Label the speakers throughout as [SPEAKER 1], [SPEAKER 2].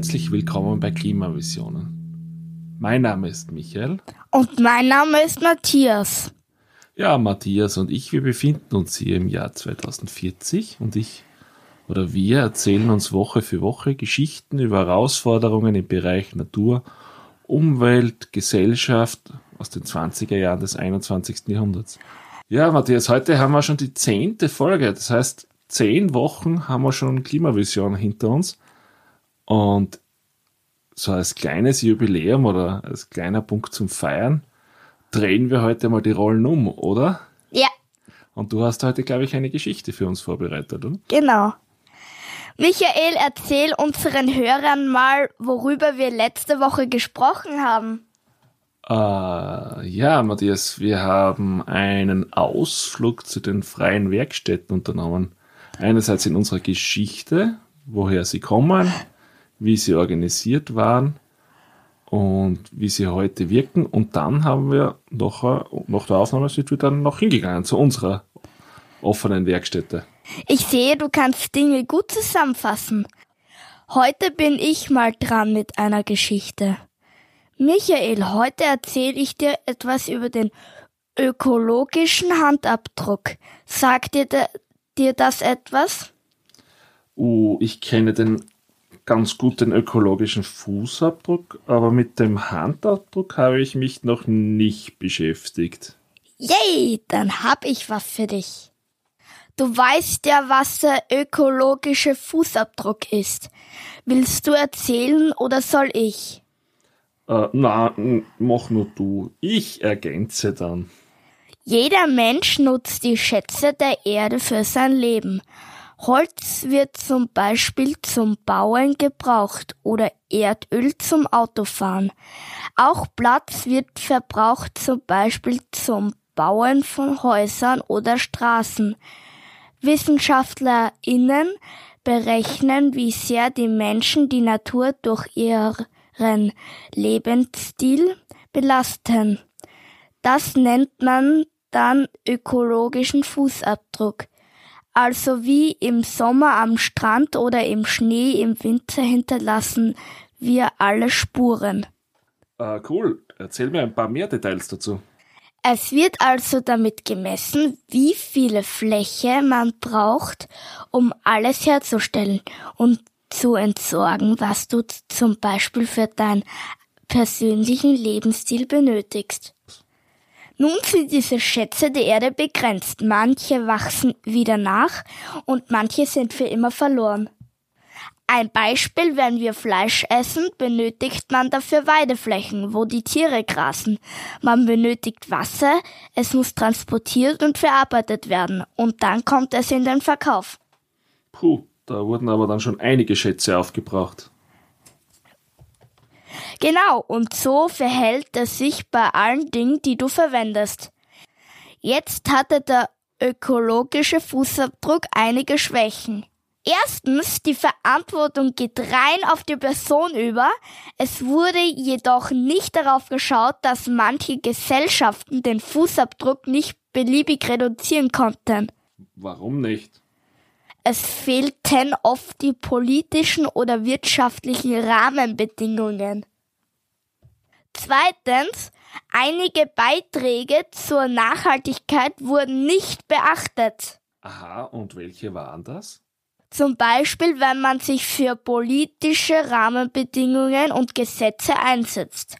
[SPEAKER 1] Herzlich willkommen bei Klimavisionen. Mein Name ist Michael.
[SPEAKER 2] Und mein Name ist Matthias.
[SPEAKER 1] Ja, Matthias und ich, wir befinden uns hier im Jahr 2040 und ich oder wir erzählen uns Woche für Woche Geschichten über Herausforderungen im Bereich Natur, Umwelt, Gesellschaft aus den 20er Jahren des 21. Jahrhunderts. Ja, Matthias, heute haben wir schon die zehnte Folge. Das heißt, zehn Wochen haben wir schon Klimavision hinter uns. Und so als kleines Jubiläum oder als kleiner Punkt zum Feiern drehen wir heute mal die Rollen um, oder?
[SPEAKER 2] Ja.
[SPEAKER 1] Und du hast heute, glaube ich, eine Geschichte für uns vorbereitet, oder?
[SPEAKER 2] Genau. Michael, erzähl unseren Hörern mal, worüber wir letzte Woche gesprochen haben.
[SPEAKER 1] Uh, ja, Matthias, wir haben einen Ausflug zu den freien Werkstätten unternommen. Einerseits in unserer Geschichte, woher sie kommen, wie sie organisiert waren und wie sie heute wirken. Und dann haben wir noch, nach der Aufnahme sind wir dann noch hingegangen zu unserer offenen Werkstätte.
[SPEAKER 2] Ich sehe, du kannst Dinge gut zusammenfassen. Heute bin ich mal dran mit einer Geschichte. Michael, heute erzähle ich dir etwas über den ökologischen Handabdruck. Sagt dir, dir das etwas?
[SPEAKER 1] Uh, ich kenne den ganz gut den ökologischen Fußabdruck, aber mit dem Handabdruck habe ich mich noch nicht beschäftigt.
[SPEAKER 2] Yay, dann hab ich was für dich. Du weißt ja, was der ökologische Fußabdruck ist. Willst du erzählen oder soll ich?
[SPEAKER 1] Äh, na, mach nur du. Ich ergänze dann.
[SPEAKER 2] Jeder Mensch nutzt die Schätze der Erde für sein Leben. Holz wird zum Beispiel zum Bauen gebraucht oder Erdöl zum Autofahren. Auch Platz wird verbraucht zum Beispiel zum Bauen von Häusern oder Straßen. WissenschaftlerInnen berechnen, wie sehr die Menschen die Natur durch ihren Lebensstil belasten. Das nennt man dann ökologischen Fußabdruck. Also wie im Sommer am Strand oder im Schnee im Winter hinterlassen wir alle Spuren.
[SPEAKER 1] Ah, cool. Erzähl mir ein paar mehr Details dazu.
[SPEAKER 2] Es wird also damit gemessen, wie viele Fläche man braucht, um alles herzustellen und zu entsorgen, was du zum Beispiel für deinen persönlichen Lebensstil benötigst. Nun sind diese Schätze der Erde begrenzt. Manche wachsen wieder nach und manche sind für immer verloren. Ein Beispiel, wenn wir Fleisch essen, benötigt man dafür Weideflächen, wo die Tiere grasen. Man benötigt Wasser, es muss transportiert und verarbeitet werden und dann kommt es in den Verkauf.
[SPEAKER 1] Puh, da wurden aber dann schon einige Schätze aufgebraucht.
[SPEAKER 2] Genau, und so verhält es sich bei allen Dingen, die du verwendest. Jetzt hatte der ökologische Fußabdruck einige Schwächen. Erstens, die Verantwortung geht rein auf die Person über. Es wurde jedoch nicht darauf geschaut, dass manche Gesellschaften den Fußabdruck nicht beliebig reduzieren konnten.
[SPEAKER 1] Warum nicht?
[SPEAKER 2] Es fehlten oft die politischen oder wirtschaftlichen Rahmenbedingungen. Zweitens, einige Beiträge zur Nachhaltigkeit wurden nicht beachtet.
[SPEAKER 1] Aha, und welche waren das?
[SPEAKER 2] Zum Beispiel, wenn man sich für politische Rahmenbedingungen und Gesetze einsetzt.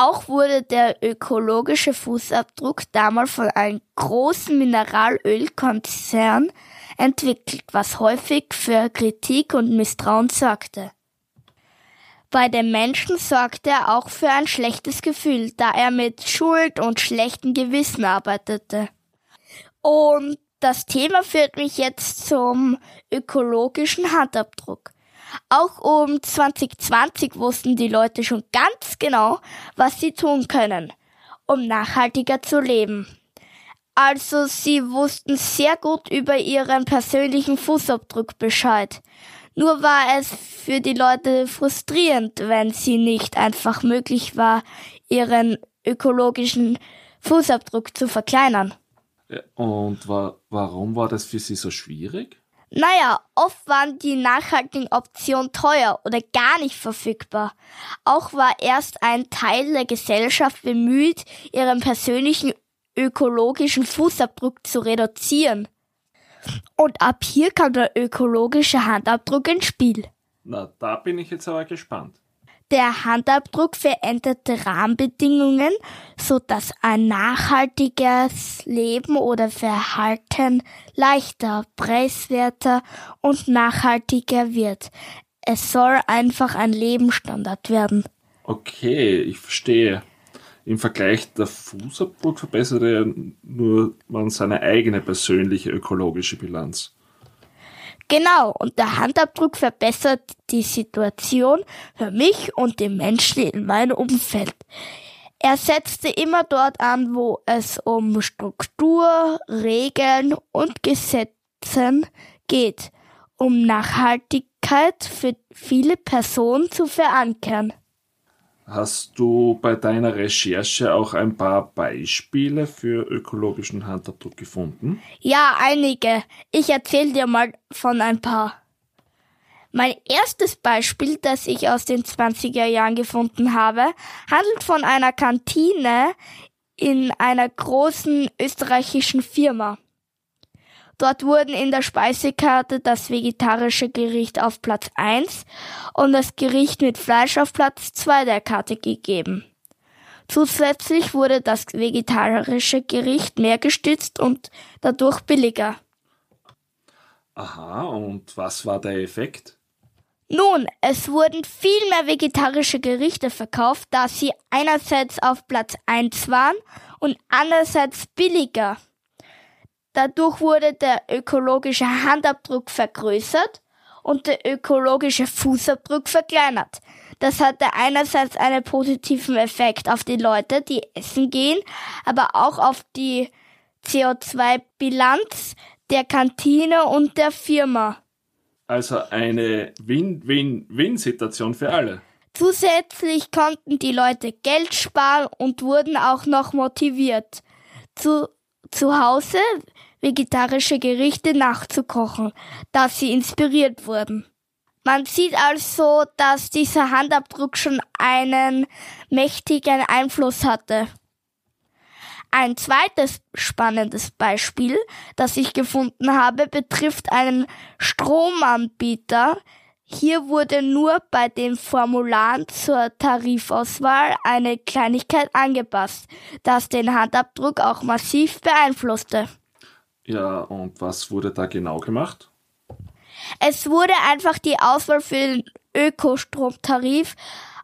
[SPEAKER 2] Auch wurde der ökologische Fußabdruck damals von einem großen Mineralölkonzern entwickelt, was häufig für Kritik und Misstrauen sorgte. Bei den Menschen sorgte er auch für ein schlechtes Gefühl, da er mit Schuld und schlechtem Gewissen arbeitete. Und das Thema führt mich jetzt zum ökologischen Handabdruck. Auch um 2020 wussten die Leute schon ganz genau, was sie tun können, um nachhaltiger zu leben. Also sie wussten sehr gut über ihren persönlichen Fußabdruck Bescheid. Nur war es für die Leute frustrierend, wenn sie nicht einfach möglich war, ihren ökologischen Fußabdruck zu verkleinern.
[SPEAKER 1] Und war, warum war das für Sie so schwierig?
[SPEAKER 2] Naja, oft waren die nachhaltigen Optionen teuer oder gar nicht verfügbar. Auch war erst ein Teil der Gesellschaft bemüht, ihren persönlichen ökologischen Fußabdruck zu reduzieren. Und ab hier kam der ökologische Handabdruck ins Spiel.
[SPEAKER 1] Na, da bin ich jetzt aber gespannt.
[SPEAKER 2] Der Handabdruck veränderte Rahmenbedingungen, so dass ein nachhaltiges Leben oder Verhalten leichter, preiswerter und nachhaltiger wird. Es soll einfach ein Lebensstandard werden.
[SPEAKER 1] Okay, ich verstehe. Im Vergleich der Fußabdruck verbessert er nur man seine eigene persönliche ökologische Bilanz.
[SPEAKER 2] Genau, und der Handabdruck verbessert die Situation für mich und die Menschen in meinem Umfeld. Er setzte immer dort an, wo es um Struktur, Regeln und Gesetzen geht, um Nachhaltigkeit für viele Personen zu verankern.
[SPEAKER 1] Hast du bei deiner Recherche auch ein paar Beispiele für ökologischen Handabdruck gefunden?
[SPEAKER 2] Ja, einige. Ich erzähle dir mal von ein paar. Mein erstes Beispiel, das ich aus den 20er Jahren gefunden habe, handelt von einer Kantine in einer großen österreichischen Firma. Dort wurden in der Speisekarte das vegetarische Gericht auf Platz 1 und das Gericht mit Fleisch auf Platz 2 der Karte gegeben. Zusätzlich wurde das vegetarische Gericht mehr gestützt und dadurch billiger.
[SPEAKER 1] Aha, und was war der Effekt?
[SPEAKER 2] Nun, es wurden viel mehr vegetarische Gerichte verkauft, da sie einerseits auf Platz 1 waren und andererseits billiger. Dadurch wurde der ökologische Handabdruck vergrößert und der ökologische Fußabdruck verkleinert. Das hatte einerseits einen positiven Effekt auf die Leute, die essen gehen, aber auch auf die CO2-Bilanz der Kantine und der Firma.
[SPEAKER 1] Also eine Win-Win-Win-Situation für alle.
[SPEAKER 2] Zusätzlich konnten die Leute Geld sparen und wurden auch noch motiviert. Zu, zu Hause vegetarische Gerichte nachzukochen, da sie inspiriert wurden. Man sieht also, dass dieser Handabdruck schon einen mächtigen Einfluss hatte. Ein zweites spannendes Beispiel, das ich gefunden habe, betrifft einen Stromanbieter. Hier wurde nur bei den Formularen zur Tarifauswahl eine Kleinigkeit angepasst, das den Handabdruck auch massiv beeinflusste.
[SPEAKER 1] Ja, und was wurde da genau gemacht?
[SPEAKER 2] Es wurde einfach die Auswahl für den Ökostromtarif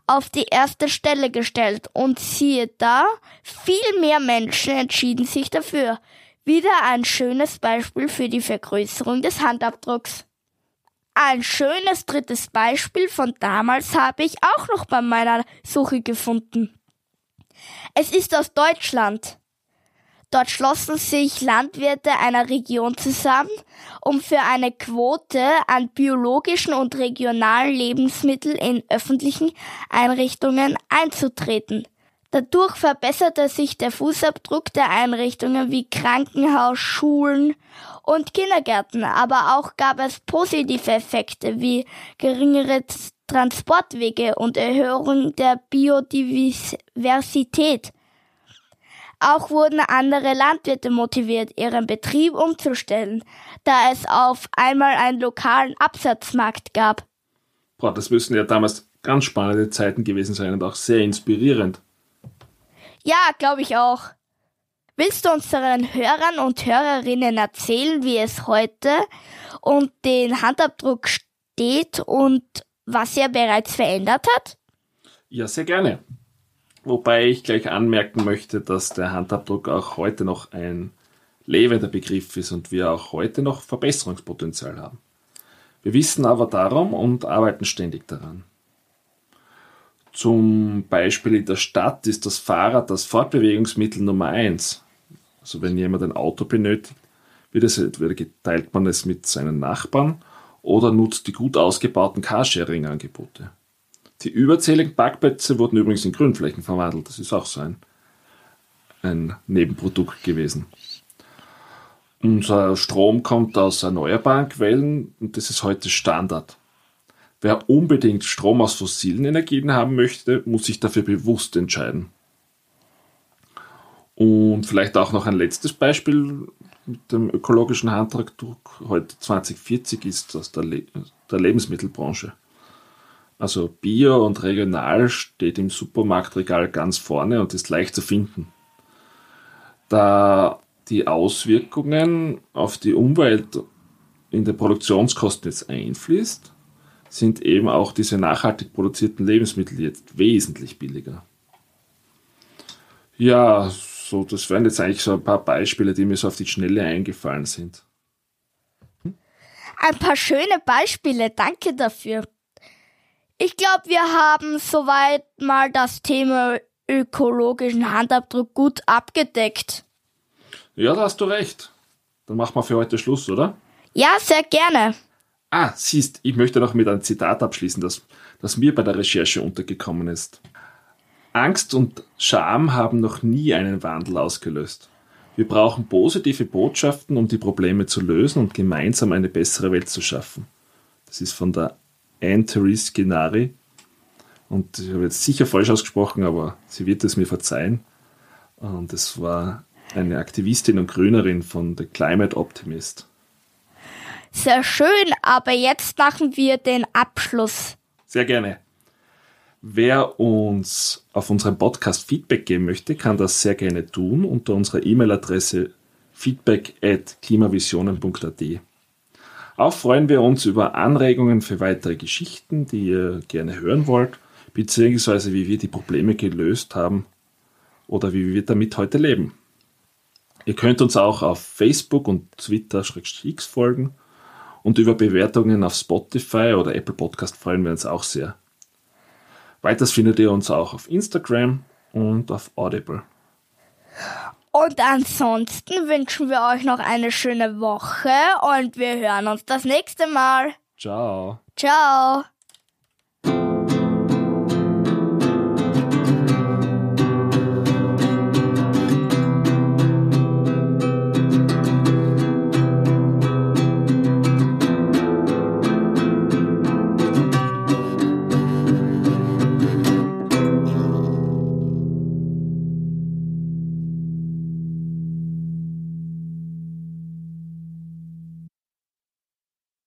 [SPEAKER 2] auf die erste Stelle gestellt und siehe da, viel mehr Menschen entschieden sich dafür. Wieder ein schönes Beispiel für die Vergrößerung des Handabdrucks. Ein schönes drittes Beispiel von damals habe ich auch noch bei meiner Suche gefunden. Es ist aus Deutschland. Dort schlossen sich Landwirte einer Region zusammen, um für eine Quote an biologischen und regionalen Lebensmitteln in öffentlichen Einrichtungen einzutreten. Dadurch verbesserte sich der Fußabdruck der Einrichtungen wie Krankenhaus, Schulen und Kindergärten, aber auch gab es positive Effekte wie geringere Transportwege und Erhöhung der Biodiversität. Auch wurden andere Landwirte motiviert, ihren Betrieb umzustellen, da es auf einmal einen lokalen Absatzmarkt gab.
[SPEAKER 1] Boah, das müssen ja damals ganz spannende Zeiten gewesen sein und auch sehr inspirierend.
[SPEAKER 2] Ja, glaube ich auch. Willst du unseren Hörern und Hörerinnen erzählen, wie es heute und den Handabdruck steht und was er bereits verändert hat?
[SPEAKER 1] Ja, sehr gerne. Wobei ich gleich anmerken möchte, dass der Handabdruck auch heute noch ein lebender Begriff ist und wir auch heute noch Verbesserungspotenzial haben. Wir wissen aber darum und arbeiten ständig daran. Zum Beispiel in der Stadt ist das Fahrrad das Fortbewegungsmittel Nummer eins. Also wenn jemand ein Auto benötigt, wird es, entweder teilt man es mit seinen Nachbarn oder nutzt die gut ausgebauten Carsharing-Angebote. Die überzähligen Parkplätze wurden übrigens in Grünflächen verwandelt. Das ist auch so ein, ein Nebenprodukt gewesen. Unser Strom kommt aus erneuerbaren Quellen und das ist heute Standard. Wer unbedingt Strom aus fossilen Energien haben möchte, muss sich dafür bewusst entscheiden. Und vielleicht auch noch ein letztes Beispiel mit dem ökologischen Handdruck heute 2040 ist aus der, Le der Lebensmittelbranche. Also Bio und regional steht im Supermarktregal ganz vorne und ist leicht zu finden. Da die Auswirkungen auf die Umwelt in den Produktionskosten jetzt einfließt, sind eben auch diese nachhaltig produzierten Lebensmittel jetzt wesentlich billiger. Ja, so, das wären jetzt eigentlich so ein paar Beispiele, die mir so auf die Schnelle eingefallen sind.
[SPEAKER 2] Ein paar schöne Beispiele, danke dafür. Ich glaube, wir haben soweit mal das Thema ökologischen Handabdruck gut abgedeckt.
[SPEAKER 1] Ja, da hast du recht. Dann machen wir für heute Schluss, oder?
[SPEAKER 2] Ja, sehr gerne.
[SPEAKER 1] Ah, siehst, ich möchte noch mit einem Zitat abschließen, das, das mir bei der Recherche untergekommen ist. Angst und Scham haben noch nie einen Wandel ausgelöst. Wir brauchen positive Botschaften, um die Probleme zu lösen und gemeinsam eine bessere Welt zu schaffen. Das ist von der Anne-Therese Genari. Und ich habe jetzt sicher falsch ausgesprochen, aber sie wird es mir verzeihen. Und es war eine Aktivistin und Grünerin von The Climate Optimist.
[SPEAKER 2] Sehr schön, aber jetzt machen wir den Abschluss.
[SPEAKER 1] Sehr gerne. Wer uns auf unserem Podcast Feedback geben möchte, kann das sehr gerne tun unter unserer E-Mail-Adresse feedback@klimavisionen.at. Auch freuen wir uns über Anregungen für weitere Geschichten, die ihr gerne hören wollt, beziehungsweise wie wir die Probleme gelöst haben oder wie wir damit heute leben. Ihr könnt uns auch auf Facebook und Twitter-X folgen und über Bewertungen auf Spotify oder Apple Podcast freuen wir uns auch sehr. Weiters findet ihr uns auch auf Instagram und auf Audible.
[SPEAKER 2] Und ansonsten wünschen wir euch noch eine schöne Woche und wir hören uns das nächste Mal.
[SPEAKER 1] Ciao.
[SPEAKER 2] Ciao.